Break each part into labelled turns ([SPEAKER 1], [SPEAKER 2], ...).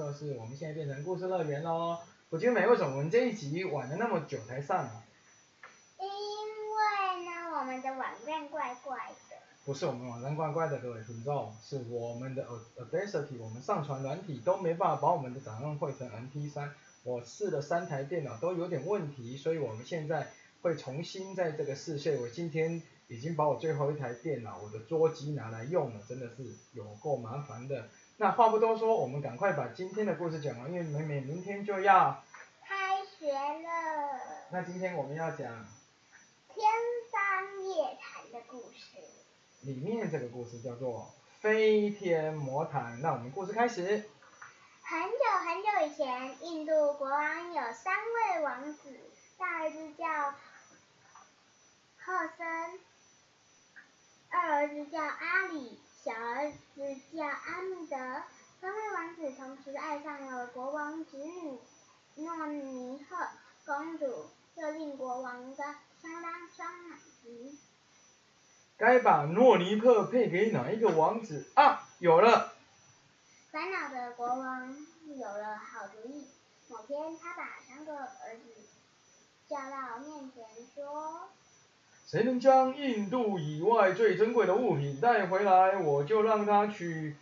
[SPEAKER 1] 没错，欢迎大家帮我们宣传说是我们现在变成故事乐园喽。我觉得美为什么我们这一集晚了那么久才上啊？
[SPEAKER 2] 因为呢，我们的网站怪怪的。
[SPEAKER 1] 不是我们网站怪怪的，各位听众，是我们的 Audacity，我们上传软体都没办法把我们的档案汇成 MP3。我试了三台电脑都有点问题，所以我们现在会重新在这个试线。我今天已经把我最后一台电脑，我的桌机拿来用了，真的是有够麻烦的。那话不多说，我们赶快把今天的故事讲完，因为美美明天就要
[SPEAKER 2] 开学了。
[SPEAKER 1] 那今天我们要讲
[SPEAKER 2] 天方夜谭的故事。
[SPEAKER 1] 里面这个故事叫做飞天魔毯。那我们故事开始。
[SPEAKER 2] 很久很久以前，印度国王有三位王子，大儿子叫赫森，二儿子叫阿里，小儿子叫阿密德。三位王子同时爱上了国王侄女诺尼赫公主，这令国王的相当伤心。
[SPEAKER 1] 该把诺尼克配给哪一个王子啊？有了。
[SPEAKER 2] 烦恼的国王有了好主意。某天，他把三个儿子叫到面前，说：“
[SPEAKER 1] 谁能将印度以外最珍贵的物品带回来，我就让他娶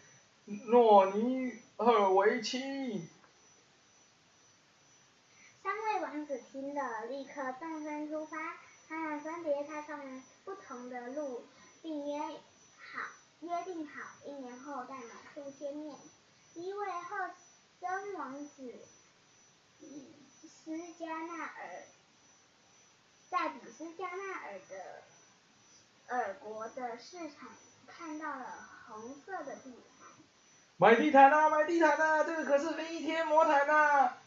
[SPEAKER 1] 诺尼尔为妻。”
[SPEAKER 2] 三位王子听了，立刻动身出发。他们分别踏上不同的路，并约好约定好一年后在某处见面。一位赫森王子斯加纳尔斯加纳尔的尔国的市场看到了红色的地毯。
[SPEAKER 1] 买地毯啊，买地毯啊！这个可是飞天魔毯啊！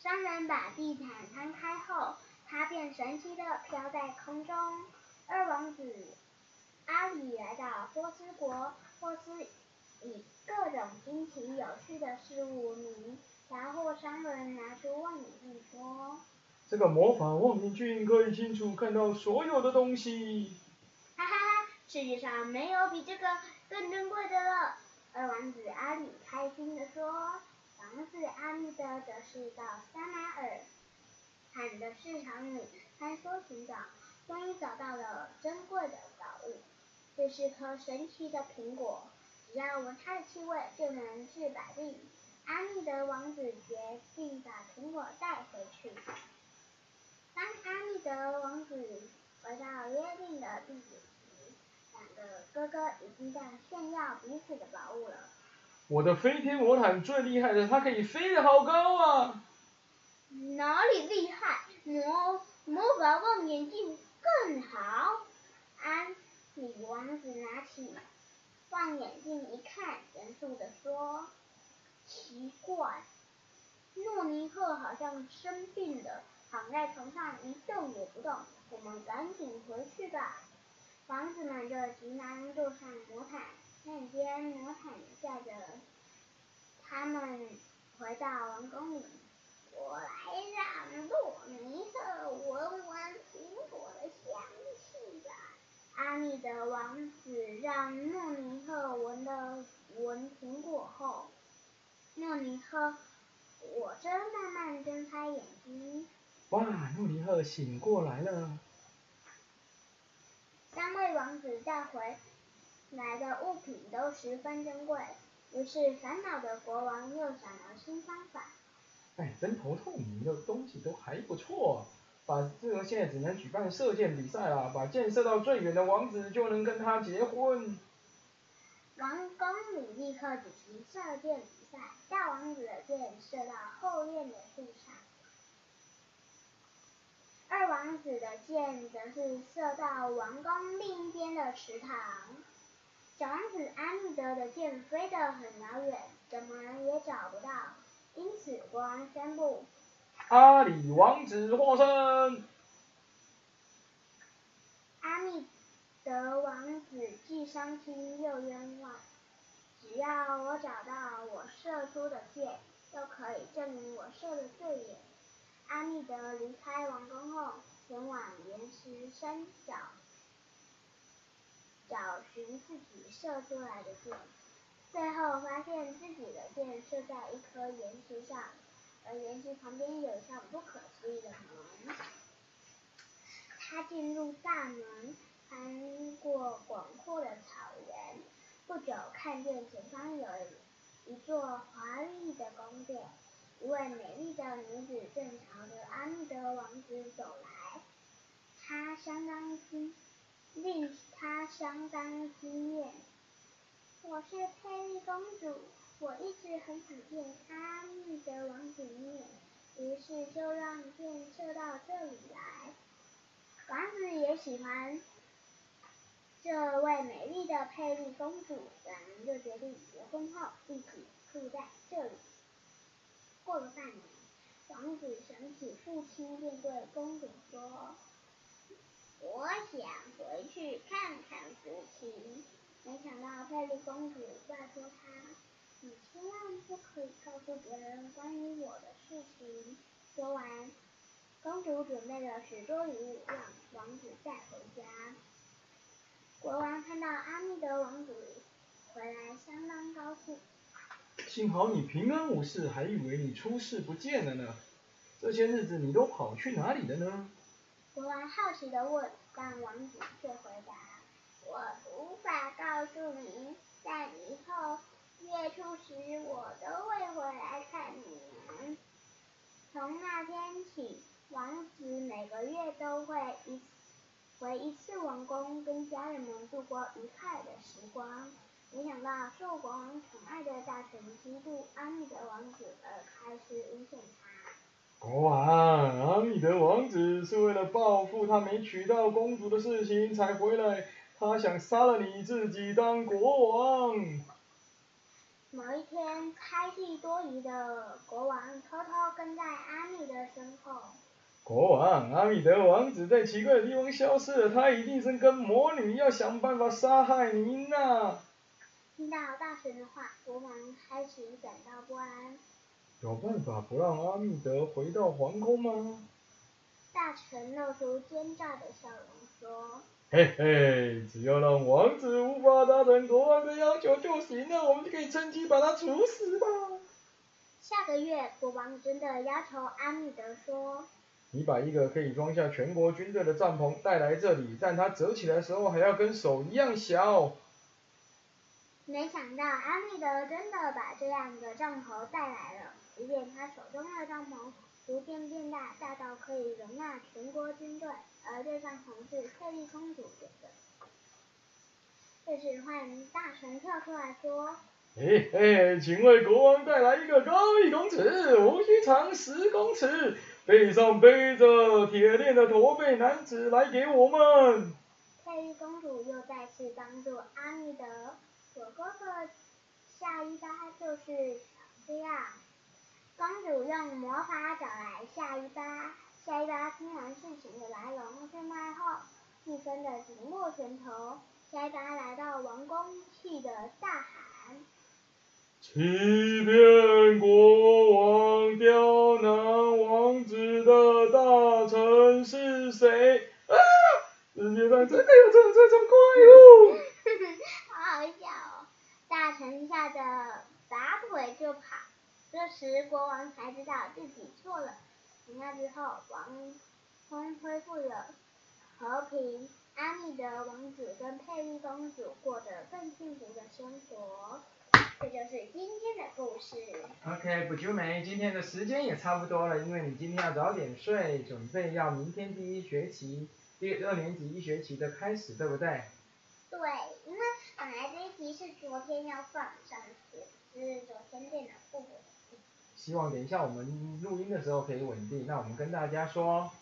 [SPEAKER 2] 商人把地毯摊开后，它便神奇的飘在空中。二王子阿里来到波斯国，波斯。以各种新奇有趣的事物闻名，然后商人拿出望远镜说：“
[SPEAKER 1] 这个魔法望远镜可以清楚看到所有的东西。”
[SPEAKER 2] 哈哈哈！世界上没有比这个更珍贵的了。二王子阿里开心地说：“王子阿密德则是到撒马尔罕的市场里穿梭寻找，终于找到了珍贵的宝物。这是颗神奇的苹果。”只要闻它的气味，就能治百病。阿密德王子决定把苹果带回去。当阿密德王子回到约定的地点时，两个哥哥已经在炫耀彼此的宝物了。
[SPEAKER 1] 我的飞天魔毯最厉害的，它可以飞得好高啊！
[SPEAKER 2] 哪里厉害？魔魔法望远镜更好。阿米王子拿起。望远镜一看，严肃地说：“奇怪，诺尼克好像生病了，躺在床上一动也不动。我们赶紧回去吧。”王子们就急忙坐上魔毯，瞬间魔毯载着他们回到王宫里。我来让诺尼特闻闻苹果的香气吧。阿密德王子让诺尼特闻了闻苹果后，诺尼特果真慢慢睁开眼睛。
[SPEAKER 1] 哇，诺尼赫醒过来了。
[SPEAKER 2] 三位王子带回来的物品都十分珍贵，于是烦恼的国王又想了新方法。
[SPEAKER 1] 哎，真头痛！你的东西都还不错。把这个现在只能举办射箭比赛了，把箭射到最远的王子就能跟他结婚。
[SPEAKER 2] 王宫里立刻举行射箭比赛，大王子的箭射到后院的树上，二王子的箭则是射到王宫另一边的池塘。小王子阿密德的箭飞得很遥远，怎么也找不到，因此国王宣布。
[SPEAKER 1] 阿里王子获胜。
[SPEAKER 2] 阿密德王子既伤心又冤枉，只要我找到我射出的箭，就可以证明我射的最远。阿密德离开王宫后，前往岩石山脚，找寻自己射出来的箭。最后发现自己的箭射在一颗岩石上，而岩石旁边有一扇不可思议的门。他进入大门，穿过广阔的草原，不久看见前方有一座华丽的宫殿，一位美丽的女子正朝着阿密德王子走来，她相当惊，令她相当惊艳。我是佩丽公主，我一直很想见阿密德王子一面，于是就让箭射到这里来。王子也喜欢这位美丽的佩丽公主，两人就决定结婚后一起住在这里。过了半年，王子想起父亲，便对公主说：“我想回去看看父亲。”没想到佩利公主拜托他：“你千万不可以告诉别人关于我的事情。”说完。公主准备了许多礼物，让王子带回家。国王看到阿密德王子回来，相当高兴。
[SPEAKER 1] 幸好你平安无事，还以为你出事不见了呢。这些日子你都跑去哪里了呢？
[SPEAKER 2] 国王好奇的问，但王子却回答：“我无法告诉您，但以后月初时我都会回来看你们。”从那天起。王子每个月都会一回一次王宫，跟家人们度过愉快的时光。没想到受国王宠爱的大臣嫉妒阿密德王子，而开始诬陷他。
[SPEAKER 1] 国王，阿密德王子是为了报复他没娶到公主的事情才回来，他想杀了你自己当国王。
[SPEAKER 2] 某一天，猜忌多疑的国王偷偷跟在阿密德身后。
[SPEAKER 1] 国王，阿米德王子在奇怪的地方消失了，他一定是跟魔女要想办法杀害您呐！
[SPEAKER 2] 听到大神的话，国王开始感到不安。
[SPEAKER 1] 有办法不让阿密德回到皇宫吗？
[SPEAKER 2] 大臣露出奸诈的笑容说：“
[SPEAKER 1] 嘿嘿，只要让王子无法达成国王的要求就行了，我们就可以趁机把他处死吧。”
[SPEAKER 2] 下个月，国王真的要求阿密德说。
[SPEAKER 1] 你把一个可以装下全国军队的帐篷带来这里，但它折起来的时候还要跟手一样小。
[SPEAKER 2] 没想到阿密德真的把这样的帐篷带来了，只见他手中的帐篷逐渐变大，大到可以容纳全国军队，而这帐篷是特丽公主给的。这时，换大臣跳出来说：“
[SPEAKER 1] 嘿嘿，请为国王带来一个高一公尺、无需长十公尺。”背上背着铁链的驼背男子来给我们。
[SPEAKER 2] 佩丽公主又再次帮助阿密德，我哥哥下一巴就是这样。公主用魔法找来下一巴，下一巴听完事情的来龙去脉后，气愤的紧握拳头。下一巴来到王宫，气得大喊。
[SPEAKER 1] 欺骗国王刁难王子的大臣是谁？啊！世界上真的有这这种怪物？
[SPEAKER 2] 好好笑哦！大臣吓得拔腿就跑。这时国王才知道自己错了。从那之后，王宫恢复了和平，阿密德王子跟佩丽公主过着更幸福的生活。这就是今天的故事。
[SPEAKER 1] OK，不久美，今天的时间也差不多了，因为你今天要早点睡，准备要明天第一学期，第二年级一学期的开始，对不对？
[SPEAKER 2] 对，因为本来这一题是昨天要放上去，是昨天电脑不。
[SPEAKER 1] 希望等一下我们录音的时候可以稳定。那我们跟大家说，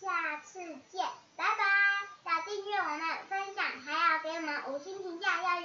[SPEAKER 2] 下次见，拜拜！要订阅我们分享，还要给我们五星评价，要。